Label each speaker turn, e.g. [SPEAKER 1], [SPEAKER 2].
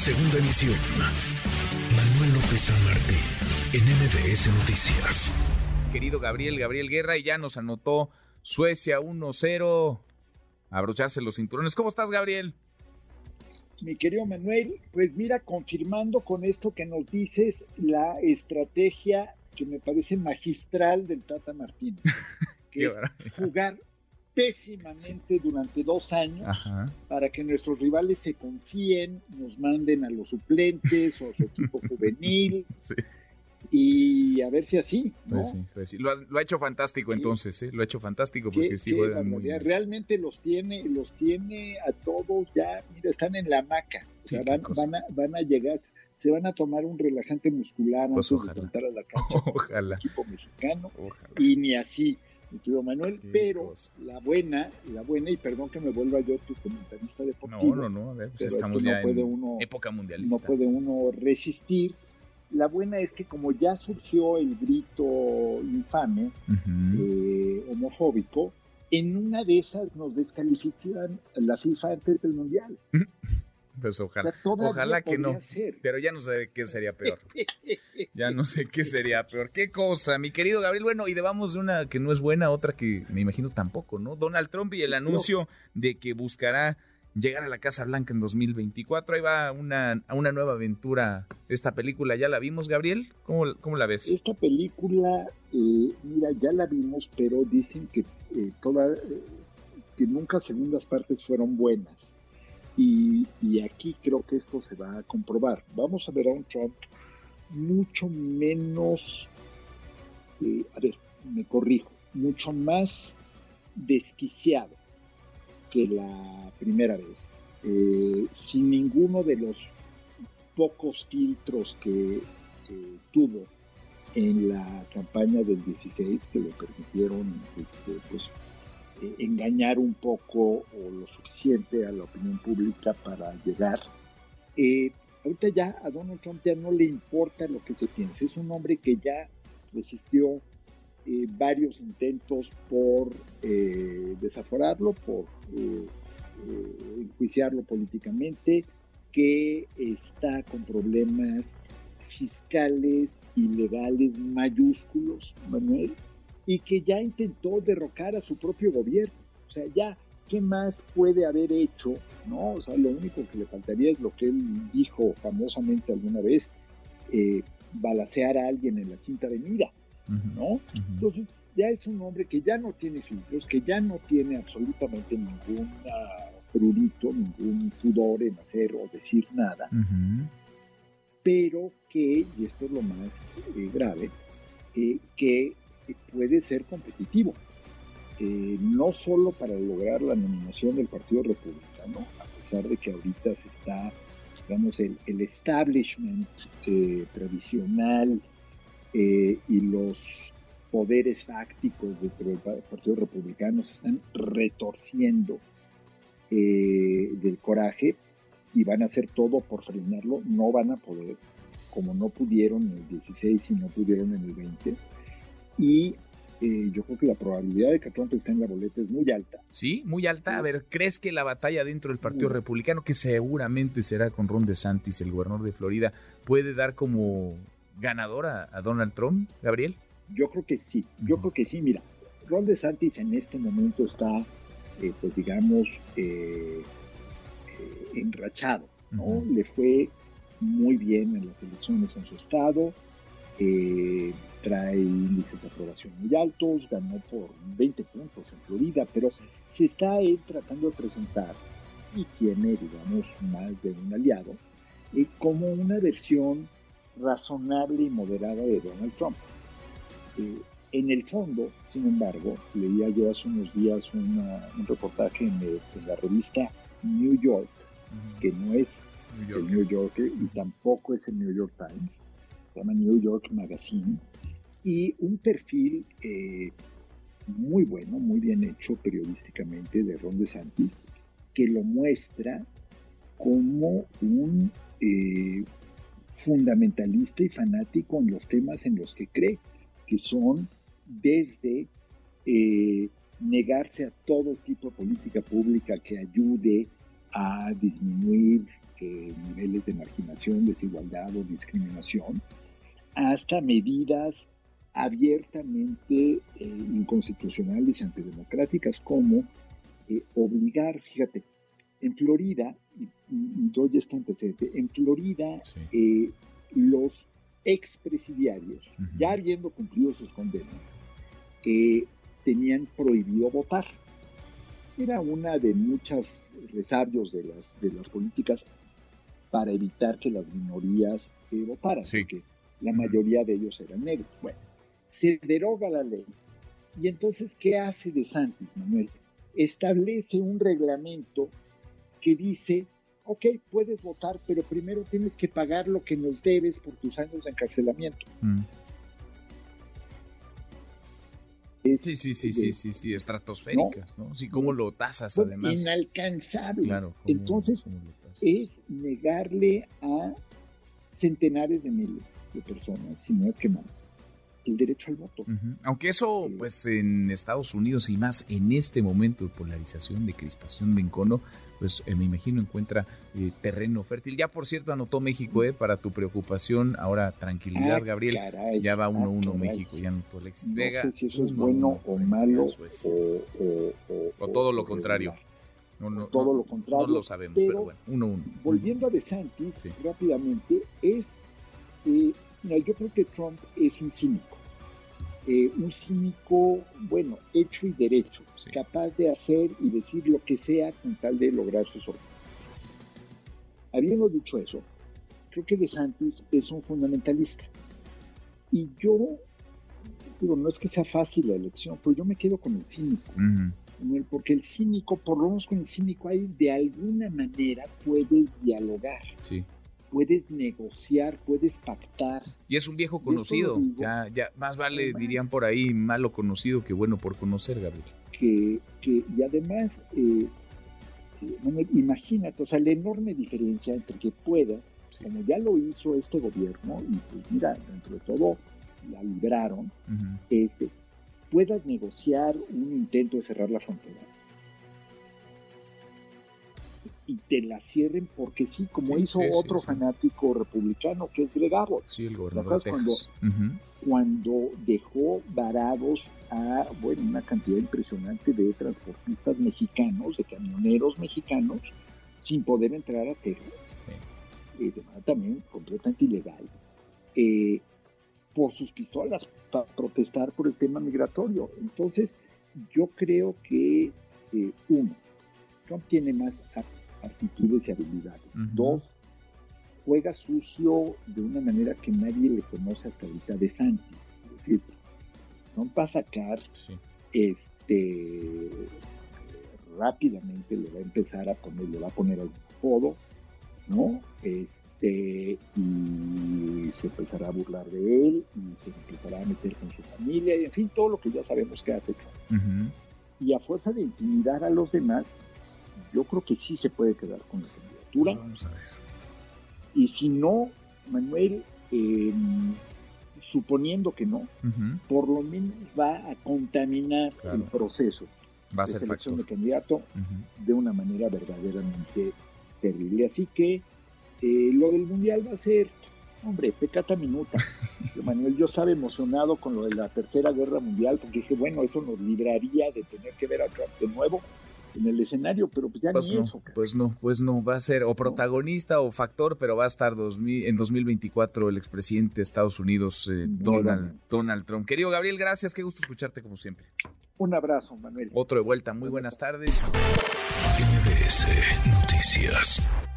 [SPEAKER 1] Segunda emisión. Manuel López San Martín, en MBS Noticias.
[SPEAKER 2] Querido Gabriel, Gabriel Guerra, y ya nos anotó Suecia 1-0. Abrocharse los cinturones. ¿Cómo estás, Gabriel?
[SPEAKER 3] Mi querido Manuel, pues mira, confirmando con esto que nos dices la estrategia que me parece magistral del Tata Martín, que es jugar pésimamente durante dos años para que nuestros rivales se confíen, nos manden a los suplentes o a su equipo juvenil. Y a ver si así, ¿no?
[SPEAKER 2] Pues pues lo, ha, hecho fantástico entonces, ¿eh? Lo ha hecho fantástico porque sí muy
[SPEAKER 3] Realmente los tiene, los tiene a todos ya, mira, están en la hamaca. O sea, van, van, a, van a llegar, se van a tomar un relajante muscular pues antes de saltar a la cancha
[SPEAKER 2] ojalá.
[SPEAKER 3] equipo mexicano. Y ni así mi querido Manuel, pero la buena, la buena, y perdón que me vuelva yo tu comentarista deportivo.
[SPEAKER 2] No, no, no, pues estamos ya en época mundialista.
[SPEAKER 3] No puede uno resistir. La buena es que como ya surgió el grito infame, eh, homofóbico, en una de esas nos descalifican la FIFA antes del Mundial.
[SPEAKER 2] Pues ojalá, ojalá que no. Pero ya no sé qué sería peor. ya no sé qué sería peor. ¿Qué cosa, mi querido Gabriel? Bueno, y debamos de una que no es buena, otra que me imagino tampoco, ¿no? Donald Trump y el anuncio de que buscará llegar a la Casa Blanca en 2024. Ahí va una, una nueva aventura. Esta película, ¿ya la vimos, Gabriel? ¿Cómo, cómo la ves?
[SPEAKER 3] Esta película, eh, mira, ya la vimos, pero dicen que, eh, toda, eh, que nunca segundas partes fueron buenas. Y, aquí creo que esto se va a comprobar. Vamos a ver a un Trump mucho menos, eh, a ver, me corrijo, mucho más desquiciado que la primera vez, eh, sin ninguno de los pocos filtros que tuvo en la campaña del 16 que le permitieron este, pues, engañar un poco o lo suficiente a la opinión pública para llegar. Eh, ahorita ya a Donald Trump ya no le importa lo que se piense. Es un hombre que ya resistió eh, varios intentos por desaforarlo, por enjuiciarlo políticamente, que está con problemas fiscales y legales mayúsculos, Manuel, y que ya intentó derrocar a su propio gobierno. O sea, ya, ¿qué más puede haber hecho? ¿No? O sea, lo único que le faltaría es lo que él dijo famosamente alguna vez, eh, balacear a alguien en la Quinta Avenida, ¿no? Entonces, ya es un hombre que ya no tiene filtros, que ya no tiene absolutamente ningún prurito, ningún pudor en hacer o decir nada, pero que, y esto es lo más eh, grave, eh, que puede ser competitivo, eh, no solo para lograr la nominación del Partido Republicano, a pesar de que ahorita se está, digamos, el, establishment eh, tradicional eh, y los poderes fácticos dentro del Partido Republicano se están retorciendo del coraje y van a hacer todo por frenarlo, no van a poder, como no pudieron en el 16 y no pudieron en el 20 y eh, yo creo que la probabilidad de que Trump esté en la boleta es muy alta.
[SPEAKER 2] Sí, muy alta. A ver, ¿crees que la batalla dentro del Partido Republicano, que seguramente será con Ron DeSantis, el gobernador de Florida, puede dar como ganadora a Donald Trump, Gabriel?
[SPEAKER 3] Yo creo que sí, yo creo que sí. Mira, Ron DeSantis en este momento está, eh, pues digamos, eh, enrachado, ¿no? Le fue muy bien en las elecciones en su estado. Eh, trae índices de aprobación muy altos, ganó por 20 puntos en Florida, pero se está él tratando de presentar y tiene, digamos, más de un aliado, eh, como una versión razonable y moderada de Donald Trump. Eh, en el fondo, sin embargo, leía yo hace unos días un reportaje en, la revista New York, que no es el New Yorker y tampoco es el New York Times, llama New York Magazine, y un perfil eh, muy bueno, muy bien hecho periodísticamente de Ron DeSantis, que lo muestra como un eh, fundamentalista y fanático en los temas en los que cree, que son desde eh, negarse a todo tipo de política pública que ayude a disminuir niveles de marginación, desigualdad o discriminación, hasta medidas abiertamente eh, inconstitucionales y antidemocráticas como eh, obligar, fíjate, en Florida, y, doy este antecedente, en Florida eh, los expresidiarios, ya habiendo cumplido sus condenas, tenían prohibido votar. Era una de muchas resabios de las, de las políticas para evitar que las minorías votaran, porque la mayoría de ellos eran negros. Bueno, se deroga la ley. Y entonces, ¿qué hace De Santis, Manuel? Establece un reglamento que dice, ok, puedes votar, pero primero tienes que pagar lo que nos debes por tus años de encarcelamiento. Mm.
[SPEAKER 2] sí, sí, sí, sí, sí, sí, estratosféricas, ¿no? Sí, cómo lo tasas además.
[SPEAKER 3] Inalcanzables. Claro, Entonces, es negarle a centenares de miles de personas, si no es que más, el derecho al voto.
[SPEAKER 2] Aunque eso, pues en Estados Unidos y más en este momento de polarización, de crispación, de encono, pues eh, me imagino encuentra eh, terreno fértil. Ya por cierto anotó México, eh, para tu preocupación, ahora tranquilidad, ah, Gabriel. ya va 1-1 ah, México, ya anotó Alexis Vega.
[SPEAKER 3] No sé si eso es bueno o malo
[SPEAKER 2] o, todo lo contrario.
[SPEAKER 3] No, todo lo contrario.
[SPEAKER 2] No lo sabemos, pero, bueno, 1-1.
[SPEAKER 3] Volviendo a DeSantis, rápidamente, es yo creo que Trump es un cínico. Eh, un cínico, bueno, hecho y derecho, capaz de hacer y decir lo que sea con tal de lograr sus objetivos. Habiendo dicho eso, creo que DeSantis es un fundamentalista. Y yo, digo, no es que sea fácil la elección, pero yo me quedo con el cínico. Porque el cínico, por lo menos con el cínico, ahí de alguna manera puede dialogar. Sí puedes negociar, puedes pactar.
[SPEAKER 2] Y es un viejo conocido, ya, ya, más vale, dirían por ahí, malo conocido que bueno por conocer, Gabriel.
[SPEAKER 3] Que, que y además, eh, imagínate, o sea, la enorme diferencia entre que puedas, como ya lo hizo este gobierno, y pues mira, dentro de todo la libraron, este, puedas negociar un intento de cerrar la frontera. Y te la cierren porque sí, como hizo otro fanático republicano que es Greg
[SPEAKER 2] Sí, el gobernador
[SPEAKER 3] cuando, cuando dejó varados a bueno, una cantidad impresionante de transportistas mexicanos, de camioneros mexicanos, sin poder entrar a Texas, eh, de manera también completamente ilegal, eh, por sus pistolas, para protestar por el tema migratorio. Entonces, yo creo que, eh, uno, Trump tiene más actitudes y habilidades. Dos, juega sucio de una manera que nadie le conoce hasta ahorita de Santis. Es decir, no va a sacar, este, rápidamente le va a empezar a poner, le va a poner al fodo, ¿no? Este, y se empezará a burlar de él, y se empezará a meter con su familia, y en fin, todo lo que ya sabemos que hace Trump. Y a fuerza de intimidar a los demás, yo creo que sí se puede quedar con la candidatura. Vamos a ver. Y si no, Manuel, em, suponiendo que no, por lo menos va a contaminar el proceso
[SPEAKER 2] va a
[SPEAKER 3] de
[SPEAKER 2] selección
[SPEAKER 3] de candidato de una manera verdaderamente terrible. Así que eh, lo del mundial va a ser, hombre, pecata minuta. Manuel, yo estaba emocionado con lo de la tercera guerra mundial porque dije, bueno, eso nos libraría de tener que ver a Trump de nuevo en el escenario, pero pues ya
[SPEAKER 2] pues
[SPEAKER 3] ni
[SPEAKER 2] eso. Pues no, pues no, va a ser o protagonista o factor, pero va a estar en 2024 el expresidente de Estados Unidos, eh, Donald, Donald Trump. Querido Gabriel, gracias, qué gusto escucharte como siempre.
[SPEAKER 3] Un abrazo, Manuel.
[SPEAKER 2] Otro de vuelta, muy buenas tardes.
[SPEAKER 1] MBS Noticias.